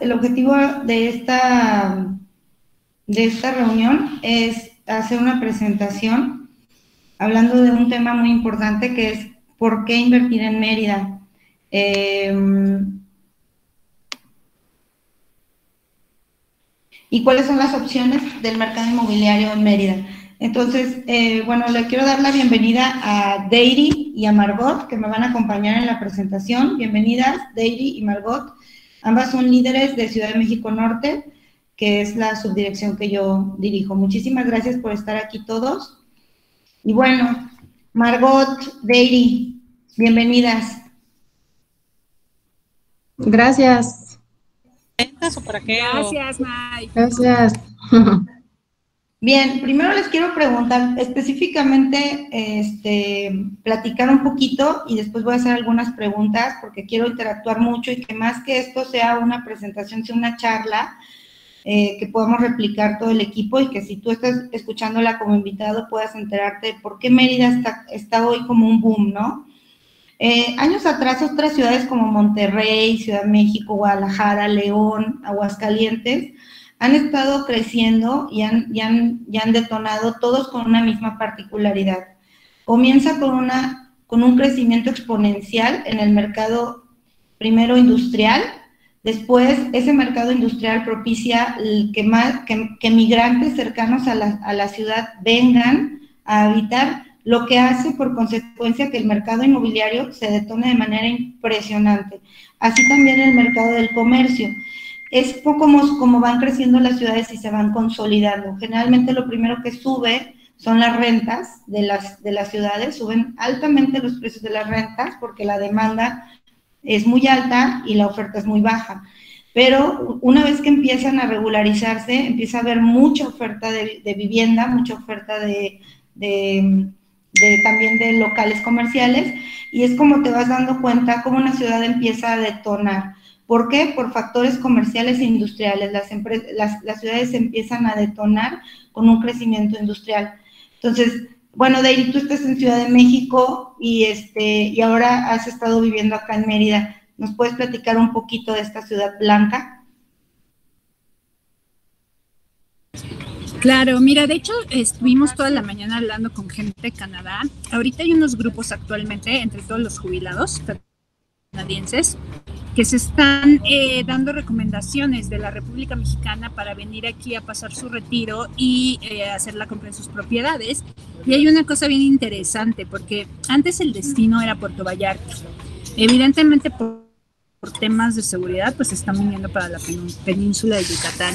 El objetivo de esta, de esta reunión es hacer una presentación hablando de un tema muy importante que es por qué invertir en Mérida. Em, y cuáles son las opciones del mercado inmobiliario en Mérida. Entonces, eh, bueno, le quiero dar la bienvenida a Deiri y a Margot, que me van a acompañar en la presentación. Bienvenidas, Deiri y Margot. Ambas son líderes de Ciudad de México Norte, que es la subdirección que yo dirijo. Muchísimas gracias por estar aquí todos. Y bueno, Margot, Deiri, bienvenidas. Gracias. Gracias, Mike. Gracias. Bien, primero les quiero preguntar específicamente, este, platicar un poquito y después voy a hacer algunas preguntas porque quiero interactuar mucho y que más que esto sea una presentación, sea una charla eh, que podamos replicar todo el equipo y que si tú estás escuchándola como invitado puedas enterarte de por qué Mérida está, está hoy como un boom, ¿no? Eh, años atrás otras ciudades como Monterrey, Ciudad México, Guadalajara, León, Aguascalientes, han estado creciendo y han, y han, han detonado todos con una misma particularidad. Comienza con, una, con un crecimiento exponencial en el mercado primero industrial, después ese mercado industrial propicia que, más, que, migrantes cercanos a la, a la ciudad vengan a habitar, lo que hace por consecuencia que el mercado inmobiliario se detone de manera impresionante. Así también el mercado del comercio es poco como, van creciendo las ciudades y se van consolidando. Generalmente lo primero que sube son las rentas de las, de las ciudades, suben altamente los precios de las rentas porque la demanda es muy alta y la oferta es muy baja. Pero una vez que empiezan a regularizarse, empieza a haber mucha oferta de, vivienda, mucha oferta de, de, también de locales comerciales, y es como te vas dando cuenta cómo una ciudad empieza a detonar. ¿Por qué? Por factores comerciales e industriales. Las, ciudades empiezan a detonar con un crecimiento industrial. Entonces, bueno, Deiri, tú estás en Ciudad de México y, este, y ahora has estado viviendo acá en Mérida. ¿Nos puedes platicar un poquito de esta ciudad blanca? Claro, mira, de hecho estuvimos toda la mañana hablando con gente de Canadá. Ahorita hay unos grupos actualmente entre todos los jubilados canadienses que se están eh, dando recomendaciones de la República Mexicana para venir aquí a pasar su retiro y eh, hacer la compra de sus propiedades. Y hay una cosa bien interesante, porque antes el destino era Puerto Vallarta. Evidentemente por, temas de seguridad, pues están viniendo para la península de Yucatán.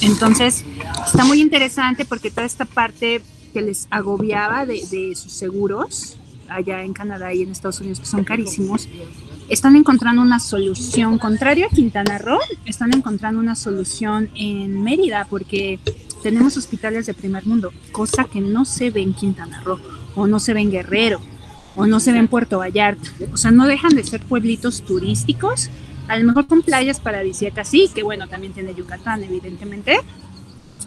Entonces, está muy interesante porque toda esta parte que les agobiaba de, de sus seguros allá en Canadá y en Estados Unidos, que son carísimos, están encontrando una solución, contrario a Quintana Roo, están encontrando una solución en Mérida porque tenemos hospitales de primer mundo, cosa que no se ve en Quintana Roo, o no se ve en Guerrero, o no se ve en Puerto Vallarta. O sea, no dejan de ser pueblitos turísticos, a lo mejor con playas paradisíacas, sí, que bueno, también tiene Yucatán, evidentemente,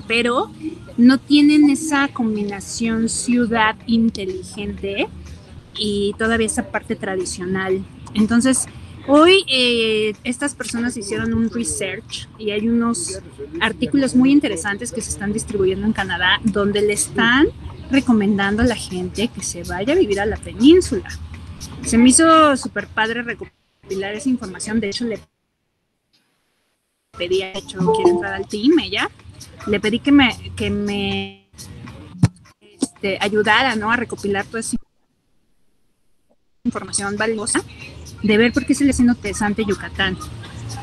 pero no tienen esa combinación ciudad inteligente y todavía esa parte tradicional entonces, hoy eh, estas personas hicieron un research y hay unos artículos muy interesantes que se están distribuyendo en Canadá donde le están recomendando a la gente que se vaya a vivir a la península. Se me hizo súper padre recopilar esa información. De hecho, le pedí, de hecho, quiere entrar al team ella. Le pedí que me, que me este, ayudara ¿no? a recopilar toda esa información valiosa de ver por qué se le hace interesante Yucatán.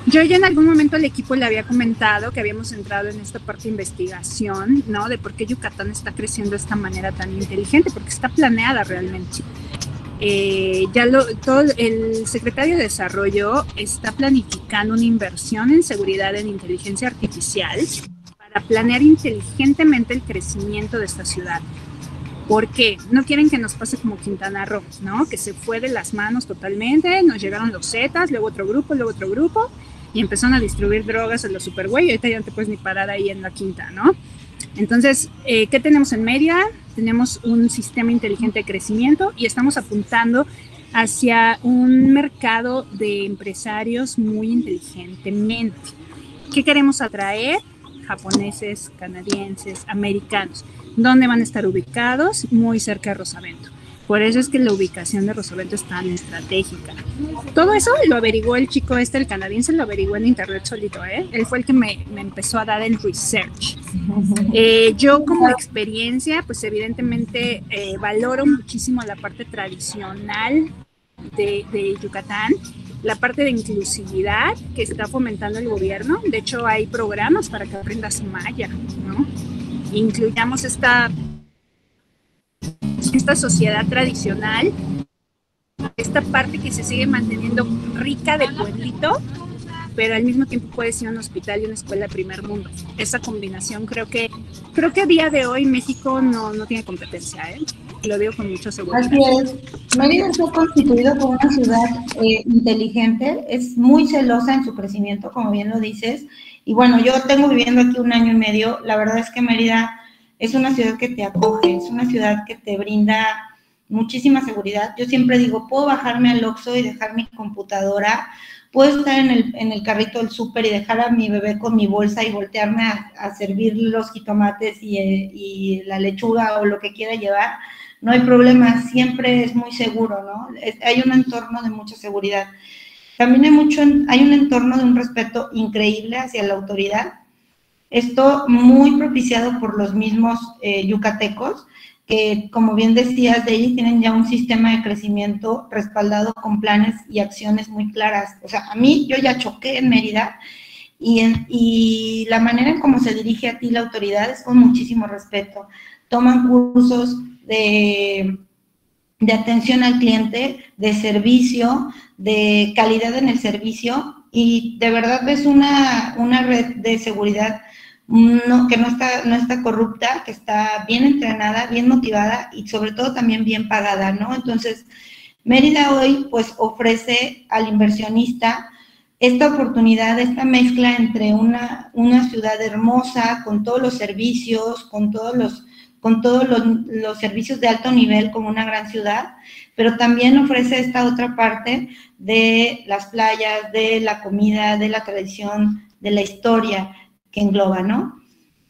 Yo ya en algún momento al equipo le había comentado que habíamos entrado en esta parte de investigación, ¿no? De por qué Yucatán está creciendo de esta manera tan inteligente, porque está planeada realmente. Eh, ya lo, todo el secretario de Desarrollo está planificando una inversión en seguridad en inteligencia artificial para planear inteligentemente el crecimiento de esta ciudad. Porque no quieren que nos pase como Quintana Roo, ¿no? Que se fue de las manos totalmente, nos llegaron los Zetas, luego otro grupo, luego otro grupo, y empezaron a distribuir drogas en los supergüey, y ahorita ya no te puedes ni parar ahí en la quinta, ¿no? Entonces, eh, ¿qué tenemos en media? Tenemos un sistema inteligente de crecimiento y estamos apuntando hacia un mercado de empresarios muy inteligentemente. ¿Qué queremos atraer? Japoneses, canadienses, americanos. ¿Dónde van a estar ubicados? Muy cerca de Rosavento. Por eso es que la ubicación de Rosavento es tan estratégica. Todo eso lo averiguó el chico este, el canadiense, lo averiguó en internet solito, ¿eh? Él fue el que me, empezó a dar el research. Eh, yo como experiencia, pues evidentemente eh, valoro muchísimo la parte tradicional de, Yucatán, la parte de inclusividad que está fomentando el gobierno. De hecho, hay programas para que aprendas maya, ¿no? Incluyamos esta esta sociedad tradicional, esta parte que se sigue manteniendo rica de pueblito, pero al mismo tiempo puede ser un hospital y una escuela primer mundo. Esa combinación creo que creo que a día de hoy México no, no tiene competencia, ¿eh? Lo digo con mucha seguridad. Así es. Mérida está constituido como una ciudad eh, inteligente, es muy celosa en su crecimiento, como bien lo dices. Y bueno, yo tengo viviendo aquí un año y medio. La verdad es que Mérida es una ciudad que te acoge, es una ciudad que te brinda muchísima seguridad. Yo siempre digo, puedo bajarme al Oxxo y dejar mi computadora, puedo estar en el, en el carrito del súper y dejar a mi bebé con mi bolsa y voltearme a, servir los jitomates y, y, la lechuga o lo que quiera llevar. No hay problema, siempre es muy seguro, ¿no? hay un entorno de mucha seguridad. También hay, mucho, hay un entorno de un respeto increíble hacia la autoridad esto muy propiciado por los mismos eh, yucatecos, que como bien decías, de ahí tienen ya un sistema de crecimiento respaldado con planes y acciones muy claras. O sea, a mí yo ya choqué en Mérida y, y la manera en cómo se dirige a ti la autoridad es con muchísimo respeto. Toman cursos de, de atención al cliente, de servicio, de calidad en el servicio y de verdad ves una, una red de seguridad no, que no está, no está corrupta, que está bien entrenada, bien motivada y sobre todo también bien pagada, ¿no? Entonces, Mérida hoy pues ofrece al inversionista esta oportunidad, esta mezcla entre una, una ciudad hermosa, con todos los servicios, con todos los con todos los, servicios de alto nivel como una gran ciudad, pero también ofrece esta otra parte de las playas, de la comida, de la tradición, de la historia que engloba, ¿no?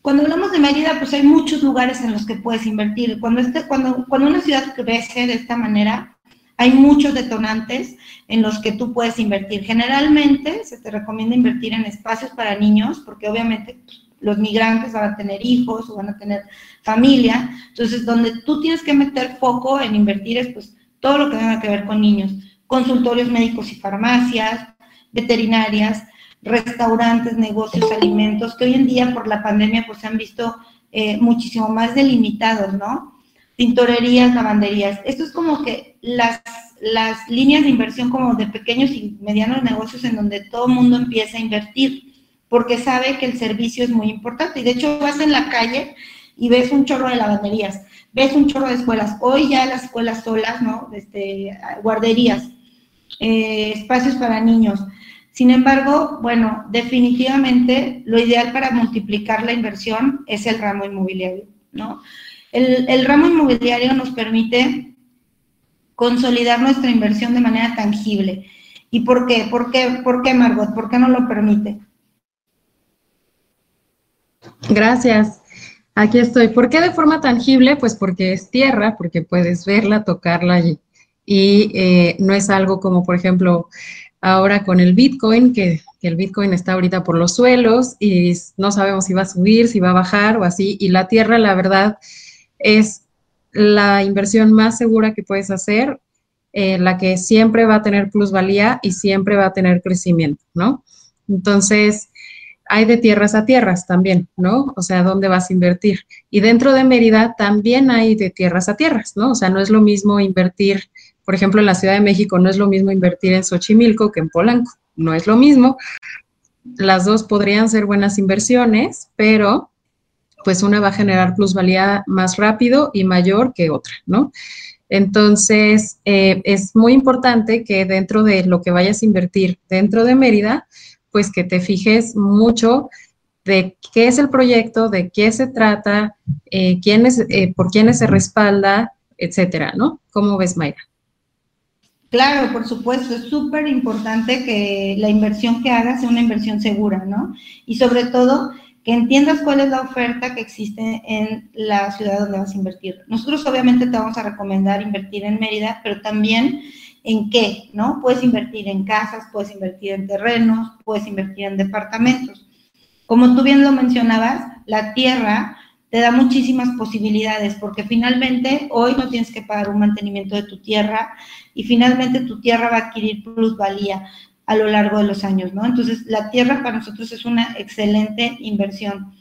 Cuando hablamos de Mérida, pues hay muchos lugares en los que puedes invertir. Cuando, este, cuando, cuando una ciudad crece de esta manera, hay muchos detonantes en los que tú puedes invertir. Generalmente se te recomienda invertir en espacios para niños, porque obviamente pues, los migrantes van a tener hijos o van a tener familia. Entonces, donde tú tienes que meter foco en invertir es pues todo lo que tenga que ver con niños. Consultorios médicos y farmacias, veterinarias, restaurantes, negocios, alimentos, que hoy en día por la pandemia pues se han visto eh, muchísimo más delimitados, ¿no? Tintorerías, lavanderías. Esto es como que las, las líneas de inversión como de pequeños y medianos negocios en donde todo el mundo empieza a invertir, porque sabe que el servicio es muy importante. Y de hecho vas en la calle y ves un chorro de lavanderías, ves un chorro de escuelas. Hoy ya las escuelas solas, ¿no? Este, guarderías, eh, espacios para niños. Sin embargo, bueno, definitivamente lo ideal para multiplicar la inversión es el ramo inmobiliario, ¿no? El, ramo inmobiliario nos permite consolidar nuestra inversión de manera tangible. ¿Y por qué? ¿Por qué, por qué Margot? ¿Por qué no lo permite? Gracias. Aquí estoy. ¿Por qué de forma tangible? Pues porque es tierra, porque puedes verla, tocarla y, y eh, no es algo como, por ejemplo, ahora con el Bitcoin, que, el Bitcoin está ahorita por los suelos y no sabemos si va a subir, si va a bajar o así. Y la tierra, la verdad, es la inversión más segura que puedes hacer, eh, la que siempre va a tener plusvalía y siempre va a tener crecimiento, ¿no? Entonces, hay de tierras a tierras también, ¿no? O sea, ¿dónde vas a invertir? Y dentro de Mérida también hay de tierras a tierras, ¿no? O sea, no es lo mismo invertir por ejemplo, en la Ciudad de México no es lo mismo invertir en Xochimilco que en Polanco, no es lo mismo. Las dos podrían ser buenas inversiones, pero pues una va a generar plusvalía más rápido y mayor que otra, ¿no? Entonces, eh, es muy importante que dentro de lo que vayas a invertir dentro de Mérida, pues que te fijes mucho de qué es el proyecto, de qué se trata, eh, quién eh, por quiénes se respalda, etcétera, ¿no? ¿Cómo ves, Mayra? Claro, por supuesto, es súper importante que la inversión que hagas sea una inversión segura, ¿no? Y sobre todo, que entiendas cuál es la oferta que existe en la ciudad donde vas a invertir. Nosotros obviamente te vamos a recomendar invertir en Mérida, pero también en qué, ¿no? Puedes invertir en casas, puedes invertir en terrenos, puedes invertir en departamentos. Como tú bien lo mencionabas, la tierra te da muchísimas posibilidades porque finalmente hoy no tienes que pagar un mantenimiento de tu tierra y finalmente tu tierra va a adquirir plusvalía a lo largo de los años, ¿no? Entonces, la tierra para nosotros es una excelente inversión.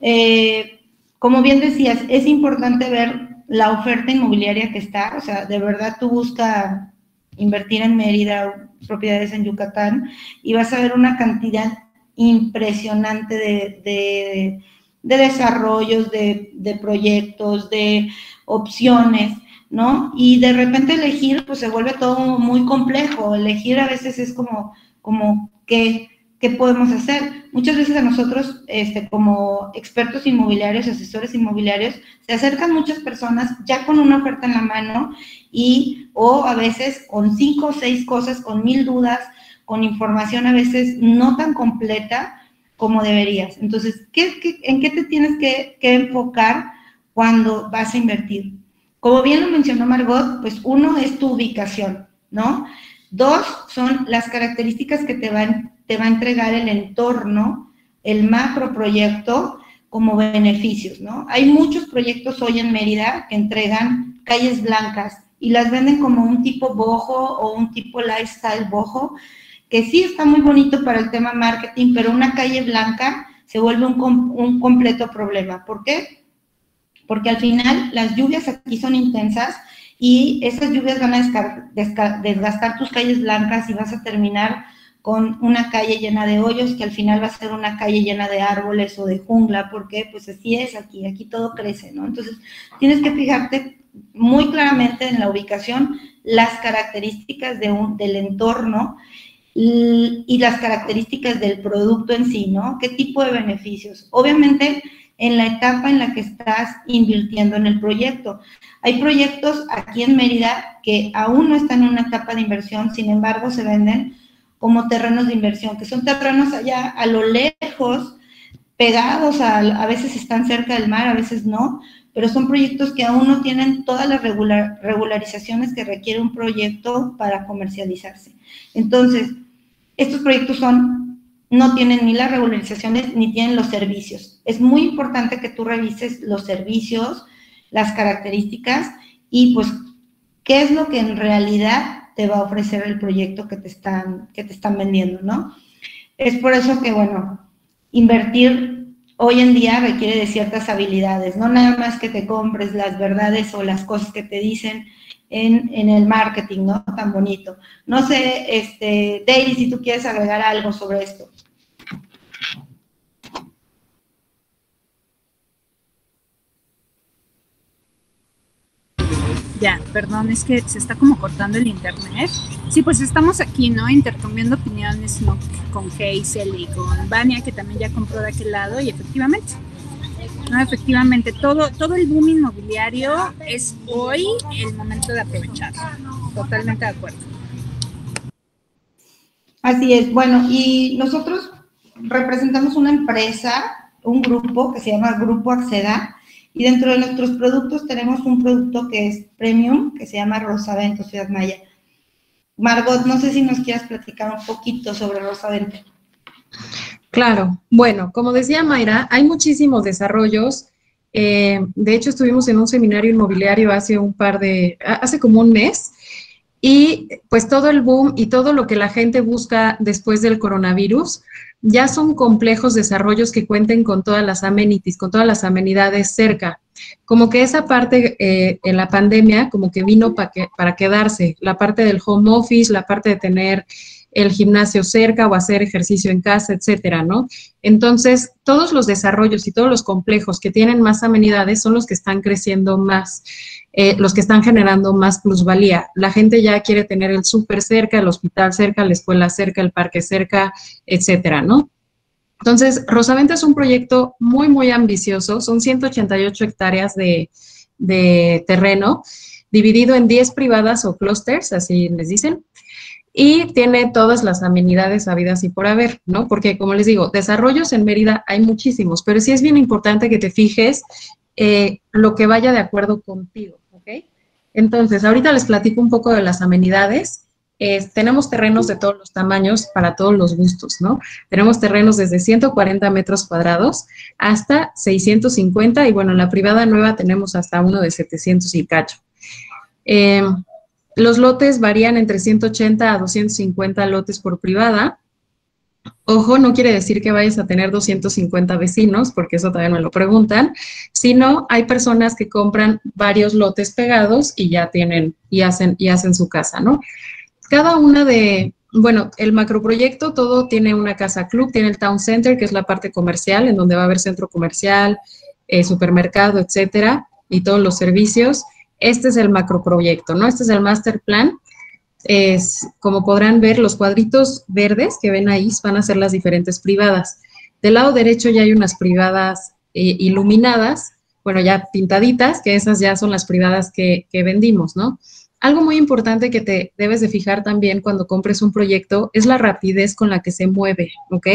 Eh, como bien decías, es importante ver la oferta inmobiliaria que está, o sea, de verdad tú busca invertir en Mérida, propiedades en Yucatán, y vas a ver una cantidad impresionante de de desarrollos, de, proyectos, de opciones, ¿no? Y de repente elegir, pues se vuelve todo muy complejo. Elegir a veces es como, como ¿qué, qué podemos hacer? Muchas veces a nosotros, este, como expertos inmobiliarios, asesores inmobiliarios, se acercan muchas personas ya con una oferta en la mano y, o a veces con cinco o seis cosas, con mil dudas, con información a veces no tan completa, como deberías. Entonces, en qué te tienes que, enfocar cuando vas a invertir? Como bien lo mencionó Margot, pues uno es tu ubicación, ¿no? Dos son las características que te, van, te va a entregar el entorno, el macro proyecto como beneficios, ¿no? Hay muchos proyectos hoy en Mérida que entregan calles blancas y las venden como un tipo bojo o un tipo lifestyle bojo, que sí está muy bonito para el tema marketing, pero una calle blanca se vuelve un, completo problema. ¿Por qué? Porque al final las lluvias aquí son intensas y esas lluvias van a desgastar tus calles blancas y vas a terminar con una calle llena de hoyos que al final va a ser una calle llena de árboles o de jungla, porque pues así es aquí, aquí todo crece, ¿no? Entonces tienes que fijarte muy claramente en la ubicación, las características de un, del entorno y, las características del producto en sí, ¿no? ¿Qué tipo de beneficios? Obviamente, en la etapa en la que estás invirtiendo en el proyecto. Hay proyectos aquí en Mérida que aún no están en una etapa de inversión, sin embargo, se venden como terrenos de inversión, que son terrenos allá a lo lejos, pegados, a, a veces están cerca del mar, a veces no, pero son proyectos que aún no tienen todas las regularizaciones que requiere un proyecto para comercializarse. Entonces, estos proyectos son, no tienen ni las regularizaciones ni tienen los servicios. Es muy importante que tú revises los servicios, las características y pues qué es lo que en realidad te va a ofrecer el proyecto que te están, que te están vendiendo, ¿no? Es por eso que, bueno, invertir hoy en día requiere de ciertas habilidades, no nada más que te compres las verdades o las cosas que te dicen, en, el marketing, ¿no? Tan bonito. No sé, este, Daily, si tú quieres agregar algo sobre esto. Ya, perdón, es que se está como cortando el internet. Sí, pues estamos aquí, ¿no? Intercambiando opiniones con Hazel y con Vania, que también ya compró de aquel lado, y efectivamente, no, efectivamente, todo, todo el boom inmobiliario es hoy el momento de aprovechar. Totalmente de acuerdo. Así es. Bueno, y nosotros representamos una empresa, un grupo que se llama Grupo Acceda, y dentro de nuestros productos tenemos un producto que es premium, que se llama Rosavento Ciudad Maya. Margot, no sé si nos quieras platicar un poquito sobre Rosavento. Claro, bueno, como decía Mayra, hay muchísimos desarrollos. Eh, de hecho, estuvimos en un seminario inmobiliario hace un par de, hace como un mes, y pues todo el boom y todo lo que la gente busca después del coronavirus ya son complejos desarrollos que cuenten con todas las amenities, con todas las amenidades cerca. Como que esa parte eh, en la pandemia como que vino para quedarse, la parte del home office, la parte de tener el gimnasio cerca o hacer ejercicio en casa, etcétera, ¿no? Entonces, todos los desarrollos y todos los complejos que tienen más amenidades son los que están creciendo más, eh, los que están generando más plusvalía. La gente ya quiere tener el súper cerca, el hospital cerca, la escuela cerca, el parque cerca, etcétera, ¿no? Entonces, Rosaventa es un proyecto muy, muy ambicioso. Son 188 hectáreas de, de terreno dividido en 10 privadas o clusters, así les dicen, y tiene todas las amenidades habidas y por haber, ¿no? Porque, como les digo, desarrollos en Mérida hay muchísimos, pero sí es bien importante que te fijes eh, lo que vaya de acuerdo contigo, ¿ok? Entonces, ahorita les platico un poco de las amenidades. tenemos terrenos de todos los tamaños para todos los gustos, ¿no? Tenemos terrenos desde 140 metros cuadrados hasta 650 y bueno, en la privada nueva tenemos hasta uno de 700 y cacho. Eh, los lotes varían entre 180 a 250 lotes por privada. Ojo, no quiere decir que vayas a tener 250 vecinos, porque eso también me lo preguntan, sino hay personas que compran varios lotes pegados y ya tienen y hacen y hacen su casa, ¿no? Cada una de, bueno, el macroproyecto todo tiene una casa club, tiene el town center, que es la parte comercial, en donde va a haber centro comercial, eh, supermercado, etcétera, y todos los servicios este es el macroproyecto, ¿no? Este es el master plan. Es, como podrán ver, los cuadritos verdes que ven ahí van a ser las diferentes privadas. Del lado derecho ya hay unas privadas eh, iluminadas, bueno, ya pintaditas, que esas ya son las privadas que, vendimos, ¿no? Algo muy importante que te debes de fijar también cuando compres un proyecto es la rapidez con la que se mueve, ¿ok?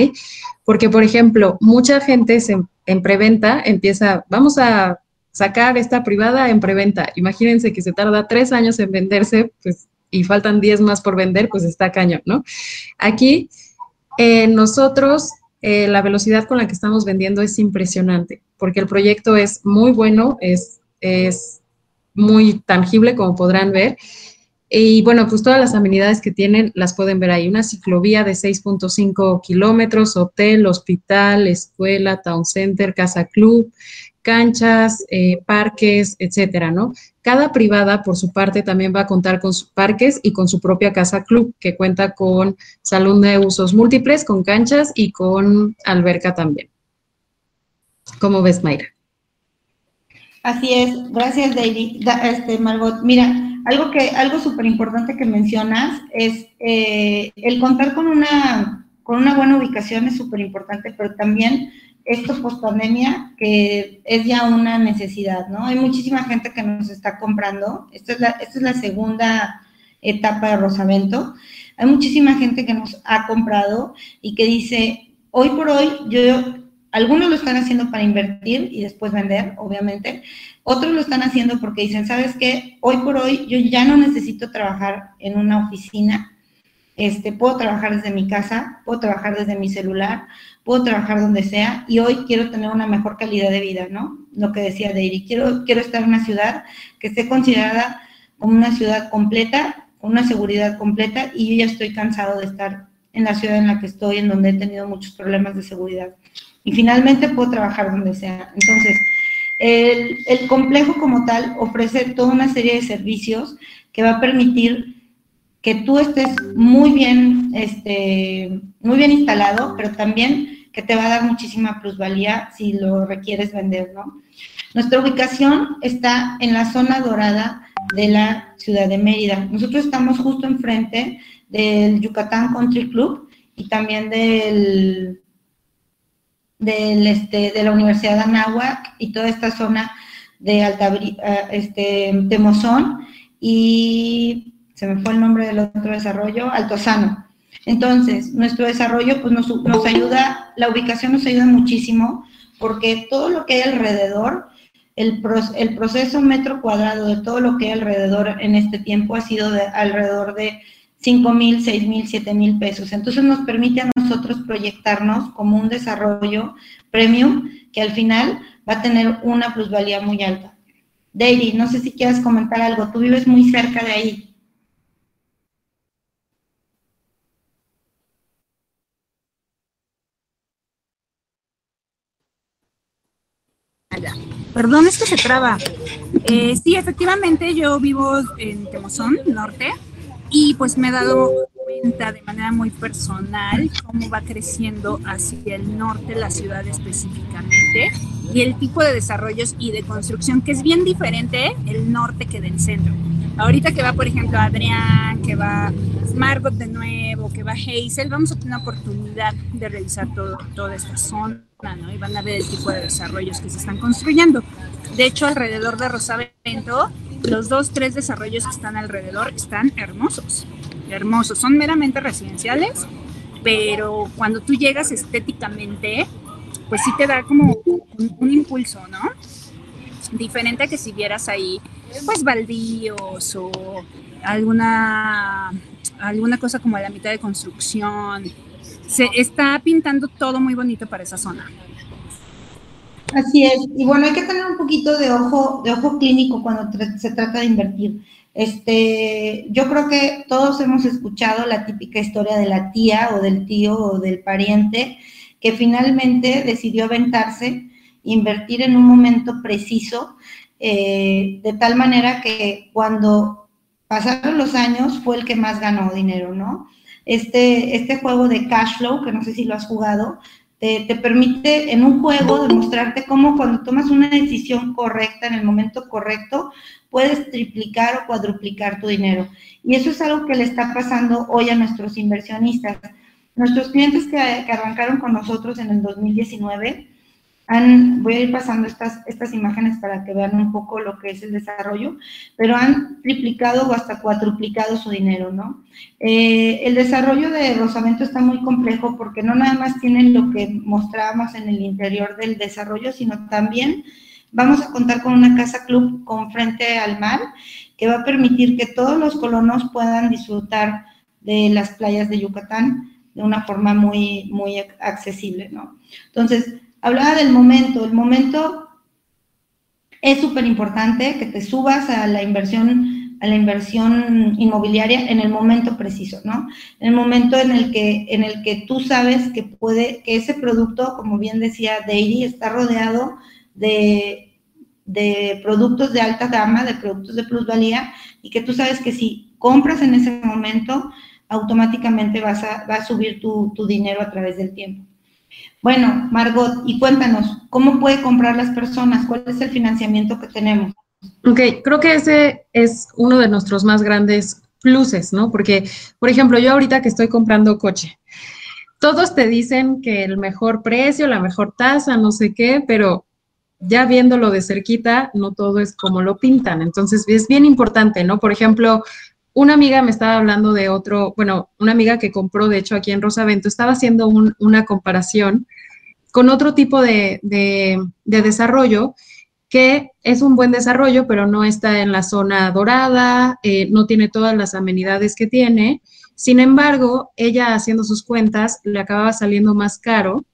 Porque, por ejemplo, mucha gente en preventa empieza, vamos a sacar esta privada en preventa. Imagínense que se tarda tres años en venderse, pues, y faltan diez más por vender, pues está cañón, ¿no? Aquí, eh, nosotros, eh, la velocidad con la que estamos vendiendo es impresionante, porque el proyecto es muy bueno, es, es muy tangible, como podrán ver. Y bueno, pues todas las amenidades que tienen las pueden ver ahí. Una ciclovía de 6.5 kilómetros, hotel, hospital, escuela, town center, casa club, canchas, eh, parques, etcétera, ¿no? Cada privada, por su parte, también va a contar con sus parques y con su propia casa club, que cuenta con salón de usos múltiples, con canchas y con alberca también. ¿Cómo ves, Mayra? Así es, gracias, Daily. Este, Margot, mira, algo que, algo súper importante que mencionas es eh, el contar con una, con una buena ubicación es súper importante, pero también esto post pandemia que es ya una necesidad, ¿no? Hay muchísima gente que nos está comprando. Esta es la, esta es la segunda etapa de Rosavento. Hay muchísima gente que nos ha comprado y que dice, hoy por hoy, yo, algunos lo están haciendo para invertir y después vender, obviamente. Otros lo están haciendo porque dicen, ¿sabes qué? Hoy por hoy yo ya no necesito trabajar en una oficina. Este, puedo trabajar desde mi casa, puedo trabajar desde mi celular, puedo trabajar donde sea y hoy quiero tener una mejor calidad de vida, ¿no? Lo que decía Deiri, quiero, quiero estar en una ciudad que esté considerada como una ciudad completa, con una seguridad completa y yo ya estoy cansado de estar en la ciudad en la que estoy, en donde he tenido muchos problemas de seguridad. Y finalmente puedo trabajar donde sea. Entonces, el, complejo como tal ofrece toda una serie de servicios que va a permitir que tú estés muy bien, este, muy bien instalado, pero también que te va a dar muchísima plusvalía si lo requieres vender, ¿no? Nuestra ubicación está en la zona dorada de la ciudad de Mérida. Nosotros estamos justo enfrente del Yucatán Country Club y también del, del este, de la Universidad de Anáhuac y toda esta zona de Alta, eh, este, de Mozón y se me fue el nombre del otro desarrollo, Altozano. Entonces, nuestro desarrollo pues nos, nos ayuda, la ubicación nos ayuda muchísimo porque todo lo que hay alrededor, el, el, proceso metro cuadrado de todo lo que hay alrededor en este tiempo ha sido de alrededor de 5 mil, 6 mil, 7 mil pesos. Entonces nos permite a nosotros proyectarnos como un desarrollo premium que al final va a tener una plusvalía muy alta. Daily, no sé si quieres comentar algo, tú vives muy cerca de ahí. Perdón, es que se traba. Eh, sí, efectivamente, yo vivo en Temozón, norte, y pues me he dado cuenta de manera muy personal cómo va creciendo hacia el norte la ciudad específicamente y el tipo de desarrollos y de construcción que es bien diferente el norte que del centro. Ahorita que va, por ejemplo, Adrián, que va Margot de nuevo, que va Hazel, vamos a tener una oportunidad de revisar todo, toda esta zona, ¿no? Y van a ver el tipo de desarrollos que se están construyendo. De hecho, alrededor de Rosavento los dos, tres desarrollos que están alrededor están hermosos, hermosos. Son meramente residenciales, pero cuando tú llegas estéticamente, pues sí te da como un, impulso, ¿no? Diferente a que si vieras ahí, pues baldíos o alguna, alguna cosa como a la mitad de construcción. Se está pintando todo muy bonito para esa zona. Así es. Y bueno, hay que tener un poquito de ojo, de ojo clínico cuando se trata de invertir. Este, yo creo que todos hemos escuchado la típica historia de la tía o del tío o del pariente que finalmente decidió aventarse, invertir en un momento preciso, eh, de tal manera que cuando pasaron los años fue el que más ganó dinero, ¿no? Este, este juego de cash flow, que no sé si lo has jugado, te, permite en un juego demostrarte cómo cuando tomas una decisión correcta en el momento correcto, puedes triplicar o cuadruplicar tu dinero. Y eso es algo que le está pasando hoy a nuestros inversionistas. Nuestros clientes que, que arrancaron con nosotros en el 2019 voy a ir pasando estas, estas imágenes para que vean un poco lo que es el desarrollo, pero han triplicado o hasta cuatruplicado su dinero, ¿no? Eh, el desarrollo de Rosamento está muy complejo porque no nada más tienen lo que mostrábamos en el interior del desarrollo, sino también vamos a contar con una casa club con frente al mar que va a permitir que todos los colonos puedan disfrutar de las playas de Yucatán de una forma muy, muy accesible, ¿no? Entonces, hablaba del momento. El momento es súper importante que te subas a la inversión, a la inversión inmobiliaria en el momento preciso, ¿no? En el momento en el que, en el que tú sabes que puede, que ese producto, como bien decía Deiry, está rodeado de, de productos de alta gama, de productos de plusvalía, y que tú sabes que si compras en ese momento, automáticamente vas a, va a subir tu, tu dinero a través del tiempo. Bueno, Margot, y cuéntanos, ¿cómo puede comprar las personas? ¿Cuál es el financiamiento que tenemos? Ok, creo que ese es uno de nuestros más grandes pluses, ¿no? Porque, por ejemplo, yo ahorita que estoy comprando coche, todos te dicen que el mejor precio, la mejor tasa, no sé qué, pero ya viéndolo de cerquita, no todo es como lo pintan. Entonces, es bien importante, ¿no? Por ejemplo, una amiga me estaba hablando de otro, bueno, una amiga que compró, de hecho, aquí en Rosavento, estaba haciendo una comparación con otro tipo de, desarrollo que es un buen desarrollo, pero no está en la zona dorada, eh, no tiene todas las amenidades que tiene. Sin embargo, ella haciendo sus cuentas le acababa saliendo más caro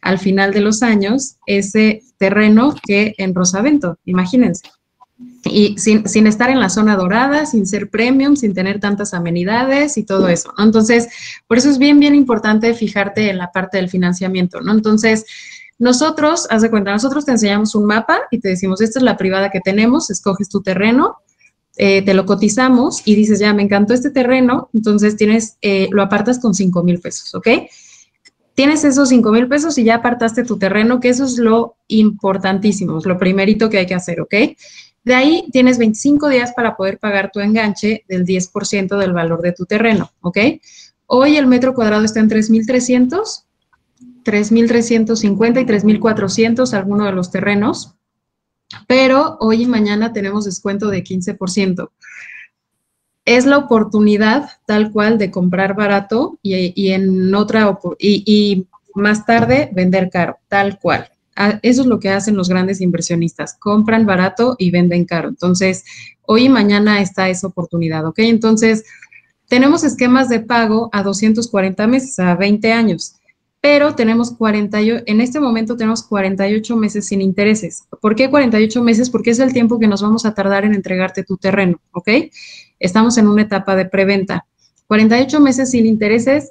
al final de los años ese terreno que en Rosavento, imagínense y sin, estar en la zona dorada, sin ser premium, sin tener tantas amenidades y todo eso, ¿no? Entonces, por eso es bien, bien importante fijarte en la parte del financiamiento, ¿no? Entonces, nosotros, haz de cuenta, nosotros te enseñamos un mapa y te decimos, esta es la privada que tenemos, escoges tu terreno, eh, te lo cotizamos y dices, ya, me encantó este terreno, entonces tienes, eh, lo apartas con 5 mil pesos, ¿ok? Tienes esos 5 mil pesos y ya apartaste tu terreno, que eso es lo importantísimo, es lo primerito que hay que hacer, ¿ok? De ahí tienes 25 días para poder pagar tu enganche del 10% del valor de tu terreno, ¿ok? Hoy el metro cuadrado está en 3.300, 3.350 y 3.400 algunos de los terrenos, pero hoy y mañana tenemos descuento de 15%. Es la oportunidad tal cual de comprar barato y, en otra y más tarde vender caro, tal cual eso es lo que hacen los grandes inversionistas, compran barato y venden caro. Entonces, hoy y mañana está esa oportunidad, ¿ok? Entonces, tenemos esquemas de pago a 240 meses, a 20 años, pero tenemos 48, en este momento tenemos 48 meses sin intereses. ¿Por qué 48 meses? Porque es el tiempo que nos vamos a tardar en entregarte tu terreno, ¿ok? Estamos en una etapa de preventa. 48 meses sin intereses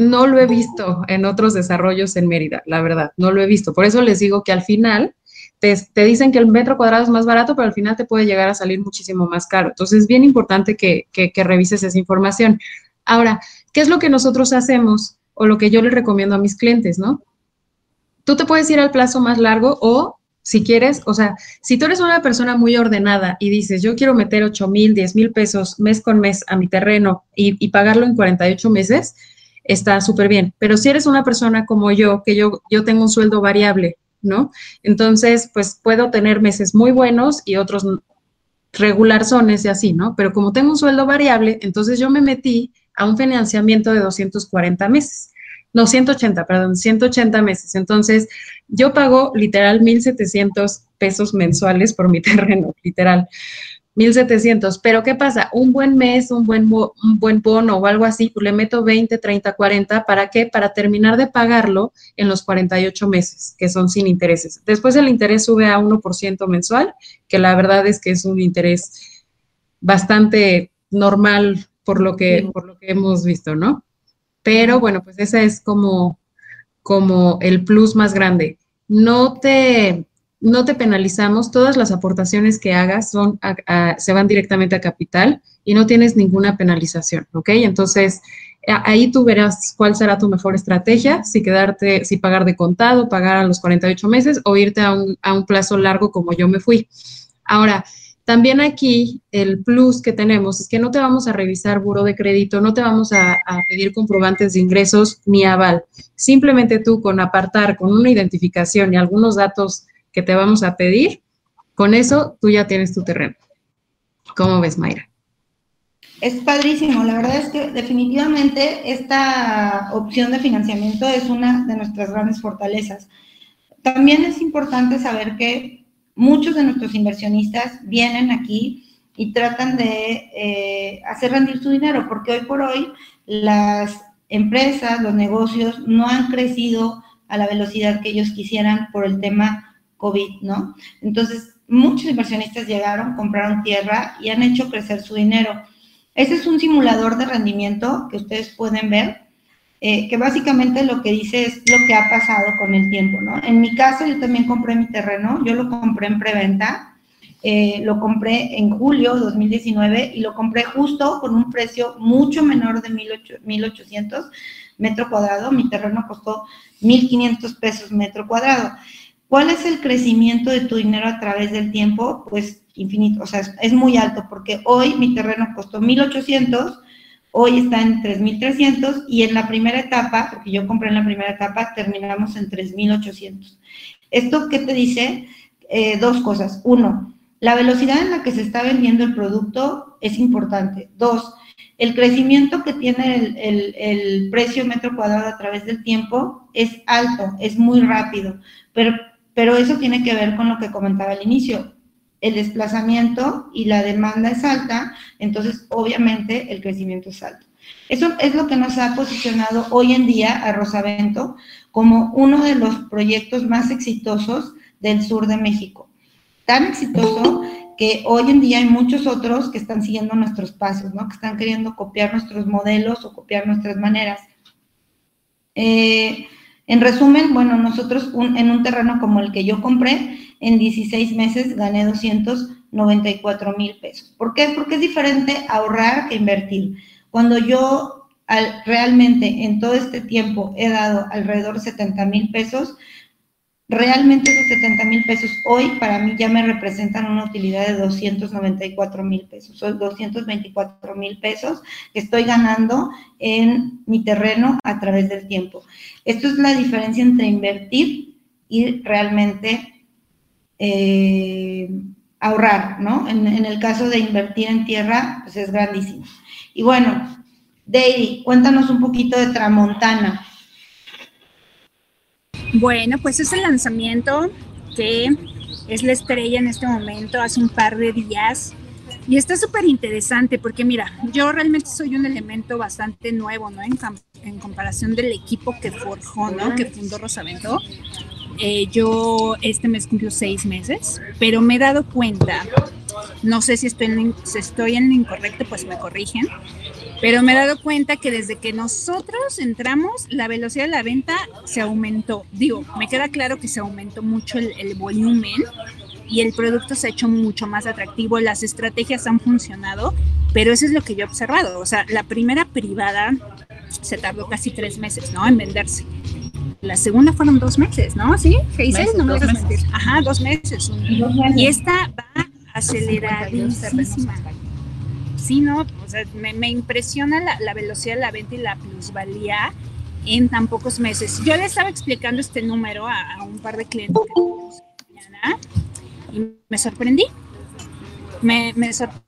no lo he visto en otros desarrollos en Mérida, la verdad, no lo he visto. Por eso les digo que al final te, dicen que el metro cuadrado es más barato, pero al final te puede llegar a salir muchísimo más caro. Entonces es bien importante que, revises esa información. Ahora, ¿qué es lo que nosotros hacemos o lo que yo les recomiendo a mis clientes, no? Tú te puedes ir al plazo más largo o si quieres, o sea, si tú eres una persona muy ordenada y dices, yo quiero meter 8 mil, 10 mil pesos mes con mes a mi terreno y, y pagarlo en 48 meses, está súper bien. Pero si eres una persona como yo, que yo, yo tengo un sueldo variable, ¿no? Entonces, pues puedo tener meses muy buenos y otros regular zones y así, ¿no? Pero como tengo un sueldo variable, entonces yo me metí a un financiamiento de 240 meses. No, 180, perdón, 180 meses. Entonces, yo pago literal 1.700 pesos mensuales por mi terreno, literal. 1700, pero ¿qué pasa? Un buen mes, un buen, un buen bono o algo así, pues le meto 20, 30, 40, ¿para qué? Para terminar de pagarlo en los 48 meses, que son sin intereses. Después el interés sube a 1% mensual, que la verdad es que es un interés bastante normal por lo que, por lo que hemos visto, ¿no? Pero bueno, pues ese es como, como el plus más grande. No te, no te penalizamos, todas las aportaciones que hagas son se van directamente a capital y no tienes ninguna penalización, ¿ok? Entonces, ahí tú verás cuál será tu mejor estrategia, si quedarte, si pagar de contado, pagar a los 48 meses o irte a un, a un plazo largo como yo me fui. Ahora, también aquí el plus que tenemos es que no te vamos a revisar buro de crédito, no te vamos a, a, pedir comprobantes de ingresos ni aval. Simplemente tú con apartar, con una identificación y algunos datos que te vamos a pedir, con eso tú ya tienes tu terreno. ¿Cómo ves, Mayra? Es padrísimo, la verdad es que definitivamente esta opción de financiamiento es una de nuestras grandes fortalezas. También es importante saber que muchos de nuestros inversionistas vienen aquí y tratan de eh, hacer rendir su dinero, porque hoy por hoy las empresas, los negocios no han crecido a la velocidad que ellos quisieran por el tema COVID, ¿no? Entonces, muchos inversionistas llegaron, compraron tierra y han hecho crecer su dinero. Ese es un simulador de rendimiento que ustedes pueden ver, eh, que básicamente lo que dice es lo que ha pasado con el tiempo, ¿no? En mi caso, yo también compré mi terreno, yo lo compré en preventa, eh, lo compré en julio 2019 y lo compré justo con un precio mucho menor de 1.800 metro cuadrado. Mi terreno costó 1.500 pesos metro cuadrado. ¿Cuál es el crecimiento de tu dinero a través del tiempo? Pues infinito, o sea, es, muy alto porque hoy mi terreno costó 1.800, hoy está en 3.300 y en la primera etapa, porque yo compré en la primera etapa, terminamos en 3.800. ¿Esto qué te dice? Eh, dos cosas. Uno, la velocidad en la que se está vendiendo el producto es importante. Dos, el crecimiento que tiene el, el, precio metro cuadrado a través del tiempo es alto, es muy rápido, pero pero eso tiene que ver con lo que comentaba al inicio. El desplazamiento y la demanda es alta, entonces obviamente el crecimiento es alto. Eso es lo que nos ha posicionado hoy en día a Rosavento como uno de los proyectos más exitosos del sur de México. Tan exitoso que hoy en día hay muchos otros que están siguiendo nuestros pasos, ¿no? Que están queriendo copiar nuestros modelos o copiar nuestras maneras. Eh, en resumen, bueno, nosotros en un terreno como el que yo compré, en 16 meses gané 294 mil pesos. ¿Por qué? Porque es diferente ahorrar que invertir. Cuando yo realmente en todo este tiempo he dado alrededor de 70 mil pesos, realmente esos 70 mil pesos hoy para mí ya me representan una utilidad de 294 mil pesos. Son 224 mil pesos que estoy ganando en mi terreno a través del tiempo. Esto es la diferencia entre invertir y realmente eh, ahorrar, ¿no? En, el caso de invertir en tierra, pues es grandísimo. Y bueno, David, cuéntanos un poquito de Tramontana. Bueno, pues es el lanzamiento que es la estrella en este momento, hace un par de días. Y está súper interesante porque mira, yo realmente soy un elemento bastante nuevo, ¿no? En, en comparación del equipo que forjó, ¿no? Que fundó Rosavento. Eh, yo este mes cumplo seis meses, pero me he dado cuenta, no sé si estoy en, si estoy en incorrecto, pues me corrigen, pero me he dado cuenta que desde que nosotros entramos, la velocidad de la venta se aumentó. Digo, me queda claro que se aumentó mucho el, volumen y el producto se ha hecho mucho más atractivo, las estrategias han funcionado, pero eso es lo que yo he observado. O sea, la primera privada se tardó casi tres meses, ¿no? En venderse. La segunda fueron dos meses, ¿no? ¿Sí? ¿Qué No me. Ajá, dos meses. Y esta va aceleradísima sí, ¿no? O sea, me, impresiona la, velocidad de la venta y la plusvalía en tan pocos meses. Yo le estaba explicando este número a, un par de clientes que mañana y me sorprendí. me, me sorprendí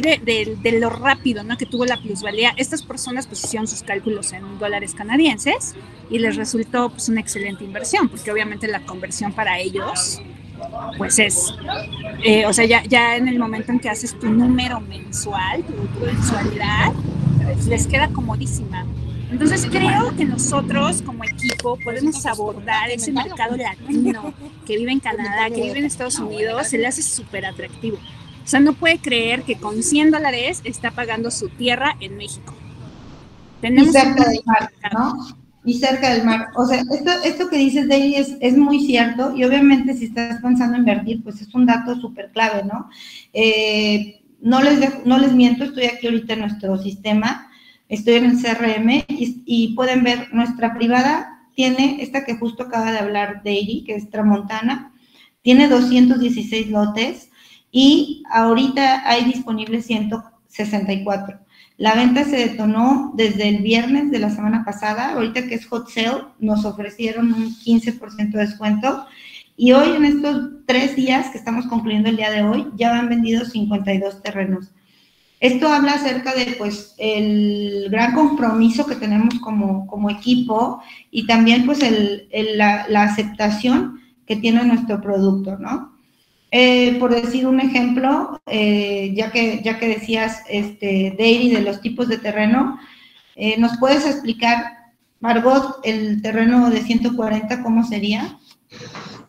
de, lo rápido ¿no? que tuvo la plusvalía. Estas personas pues hicieron sus cálculos en dólares canadienses y les resultó pues una excelente inversión, porque obviamente la conversión para ellos pues es, eh, o sea, ya, ya en el momento en que haces tu número mensual, tu, mensualidad, pues, les queda comodísima. Entonces creo que nosotros como equipo podemos abordar ese mercado latino que vive en Canadá, que vive en Estados Unidos, se le hace súper atractivo. O sea, no puede creer que con 100 dólares está pagando su tierra en México. Tenemos y cerca del mar, ¿no? Y cerca del mar. O sea, esto, esto que dices, David, es, muy cierto. Y obviamente si estás pensando en invertir, pues es un dato súper clave, ¿no? Eh, no, les no les miento, estoy aquí ahorita en nuestro sistema estoy en el CRM y, pueden ver nuestra privada tiene esta que justo acaba de hablar Daily, que es Tramontana, tiene 216 lotes y ahorita hay disponibles 164. La venta se detonó desde el viernes de la semana pasada, ahorita que es hot sale, nos ofrecieron un 15% de descuento y hoy en estos tres días que estamos concluyendo el día de hoy, ya han vendido 52 terrenos. Esto habla acerca de pues el gran compromiso que tenemos como, como equipo y también pues el, la, aceptación que tiene nuestro producto, ¿no? Eh, por decir un ejemplo, eh, ya, que, ya que decías, este, Daily, de los tipos de terreno, eh, ¿nos puedes explicar, Margot, el terreno de 140, cómo sería?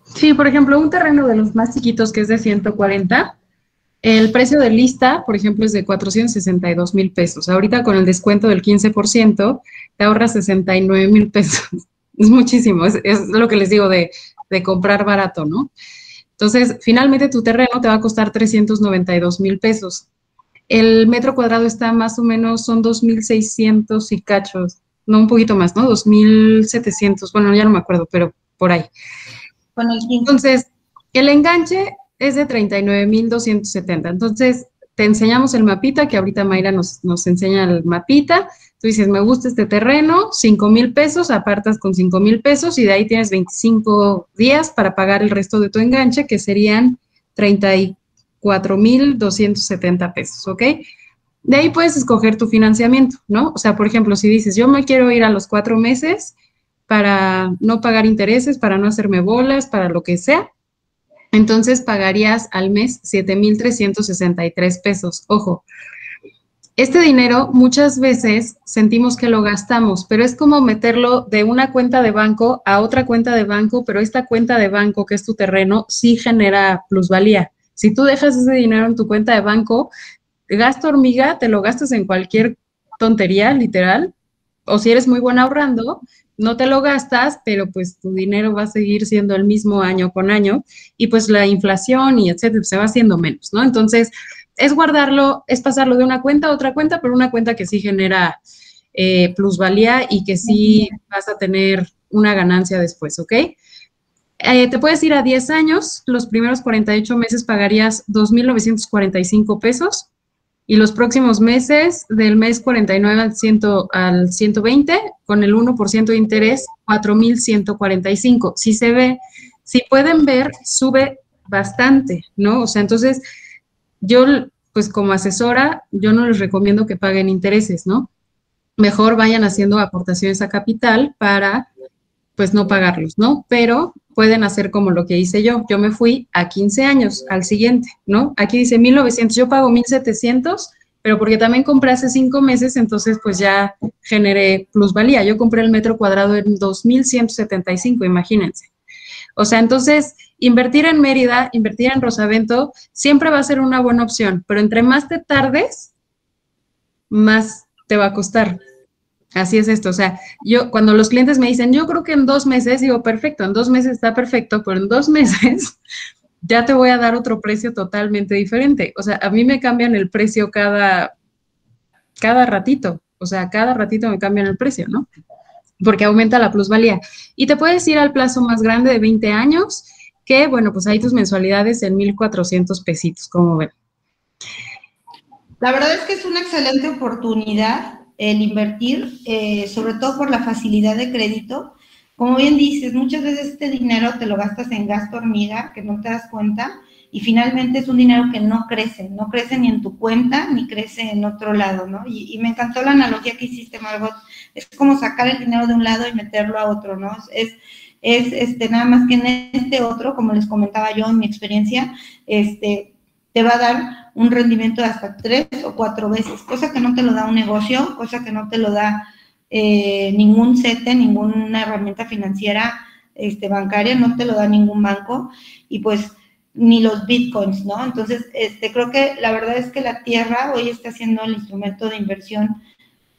Sí, por ejemplo, un terreno de los más chiquitos que es de 140, el precio de lista, por ejemplo, es de 462 mil pesos. Ahorita con el descuento del 15%, te ahorras 69 mil pesos. Es muchísimo, es, lo que les digo de, comprar barato, ¿no? Entonces, finalmente tu terreno te va a costar 392 mil pesos. El metro cuadrado está más o menos, son 2.600 y cachos, no un poquito más, ¿no? 2.700, bueno, ya no me acuerdo, pero por ahí. Entonces, el enganche es de 39,270. Entonces, te enseñamos el mapita, que ahorita Mayra nos, nos enseña el mapita. Tú dices, me gusta este terreno, 5 mil pesos, apartas con 5 mil pesos y de ahí tienes 25 días para pagar el resto de tu enganche, que serían 34 mil 270 pesos, ¿ok? De ahí puedes escoger tu financiamiento, ¿no? O sea, por ejemplo, si dices, yo me quiero ir a los cuatro meses para no pagar intereses, para no hacerme bolas, para lo que sea, entonces pagarías al mes 7,363 pesos. Ojo, este dinero muchas veces sentimos que lo gastamos, pero es como meterlo de una cuenta de banco a otra cuenta de banco, pero esta cuenta de banco, que es tu terreno, sí genera plusvalía. Si tú dejas ese dinero en tu cuenta de banco, gasto hormiga, te lo gastas en cualquier tontería, literal, o si eres muy buena ahorrando, no te lo gastas, pero pues tu dinero va a seguir siendo el mismo año con año y pues la inflación y etcétera se va haciendo menos, ¿no? Entonces, es guardarlo, es pasarlo de una cuenta a otra cuenta, pero una cuenta que sí genera eh, plusvalía y que sí vas a tener una ganancia después, ¿ok? Eh, te puedes ir a 10 años, los primeros 48 meses pagarías 2.945 pesos y los próximos meses, del mes 49 al, 100, al 120, con el 1% de interés, 4.145. Si se ve, si pueden ver, sube bastante, ¿no? O sea, entonces, yo, pues como asesora, yo no les recomiendo que paguen intereses, ¿no? Mejor vayan haciendo aportaciones a capital para, pues, no pagarlos, ¿no? Pero pueden hacer como lo que hice yo. Yo me fui a 15 años, al siguiente, ¿no? Aquí dice 1900, yo pago 1700, pero porque también compré hace cinco meses, entonces pues ya generé plusvalía. Yo compré el metro cuadrado en 2175, imagínense. O sea, entonces invertir en Mérida, invertir en Rosavento, siempre va a ser una buena opción, pero entre más te tardes, más te va a costar. Así es esto, o sea, yo cuando los clientes me dicen, yo creo que en dos meses, digo, perfecto, en dos meses está perfecto, pero en dos meses ya te voy a dar otro precio totalmente diferente. O sea, a mí me cambian el precio cada, cada ratito, o sea, cada ratito me cambian el precio, ¿no? Porque aumenta la plusvalía. Y te puedes ir al plazo más grande de 20 años, que, bueno, pues hay tus mensualidades en 1,400 pesitos, como ven. La verdad es que es una excelente oportunidad el invertir, eh, sobre todo por la facilidad de crédito. como bien dices, muchas veces este dinero te lo gastas en gasto hormiga, que no te das cuenta, y finalmente es un dinero que no crece, no crece ni en tu cuenta, ni crece en otro lado, ¿no? Y, me encantó la analogía que hiciste, Margot, es como sacar el dinero de un lado y meterlo a otro, ¿no? Es, es este, nada más que en este otro, como les comentaba yo en mi experiencia, este, te va a dar un rendimiento de hasta tres o cuatro veces, cosa que no te lo da un negocio, cosa que no te lo da eh, ningún CETE, ninguna herramienta financiera este, bancaria, no te lo da ningún banco, y pues ni los bitcoins, ¿no? Entonces, este, creo que la verdad es que la tierra hoy está siendo el instrumento de inversión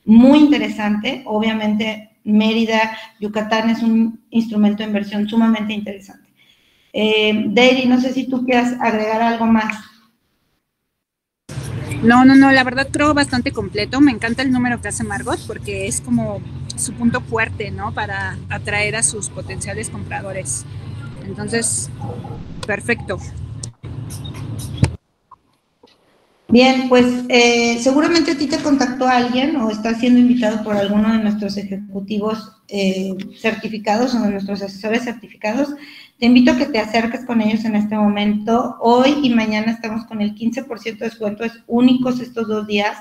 muy interesante. Obviamente, Mérida, Yucatán es un instrumento de inversión sumamente interesante. Eh, no sé si tú quieras agregar algo más. No, no, no, la verdad creo bastante completo. Me encanta el número que hace Margot porque es como su punto fuerte, ¿no? Para atraer a sus potenciales compradores. Entonces, perfecto. Bien, pues eh, seguramente a ti te contactó alguien o estás siendo invitado por alguno de nuestros ejecutivos eh, certificados o de nuestros asesores certificados. Te invito a que te acerques con ellos en este momento. Hoy y mañana estamos con el 15% de descuento, es únicos estos dos días.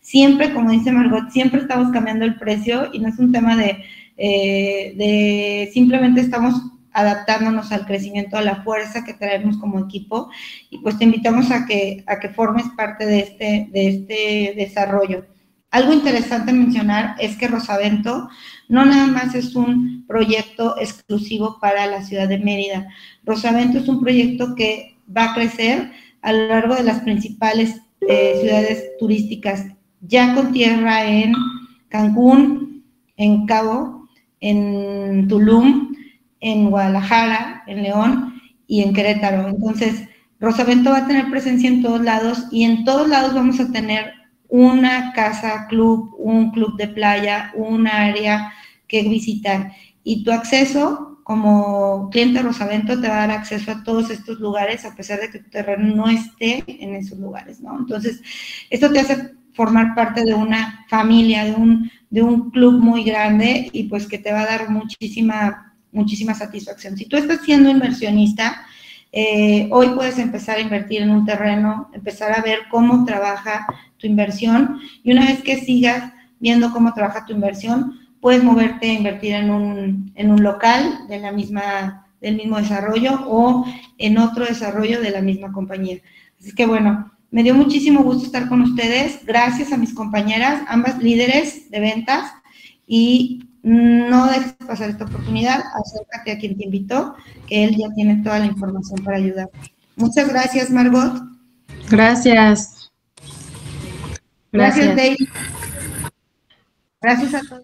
Siempre, como dice Margot, siempre estamos cambiando el precio y no es un tema de, eh, de simplemente estamos adaptándonos al crecimiento, a la fuerza que traemos como equipo y pues te invitamos a que, a que formes parte de este, de este desarrollo. Algo interesante mencionar es que Rosavento no nada más es un proyecto exclusivo para la ciudad de Mérida. Rosavento es un proyecto que va a crecer a lo largo de las principales eh, ciudades turísticas, ya con tierra en Cancún, en Cabo, en Tulum, en Guadalajara, en León y en Querétaro. Entonces, Rosavento va a tener presencia en todos lados y en todos lados vamos a tener una casa, club, un club de playa, un área que visitar. Y tu acceso como cliente Rosavento te va a dar acceso a todos estos lugares a pesar de que tu terreno no esté en esos lugares, ¿no? Entonces, esto te hace formar parte de una familia, de un, de un club muy grande y pues que te va a dar muchísima muchísima satisfacción. Si tú estás siendo inversionista, eh, hoy puedes empezar a invertir en un terreno, empezar a ver cómo trabaja tu inversión y una vez que sigas viendo cómo trabaja tu inversión, puedes moverte a invertir en un, en un local de la misma, del mismo desarrollo o en otro desarrollo de la misma compañía. Así que bueno, me dio muchísimo gusto estar con ustedes. Gracias a mis compañeras, ambas líderes de ventas y no dejes pasar esta oportunidad, acércate a quien te invitó, que él ya tiene toda la información para ayudar. Muchas gracias, Margot. Gracias. Gracias, David. Gracias a todos.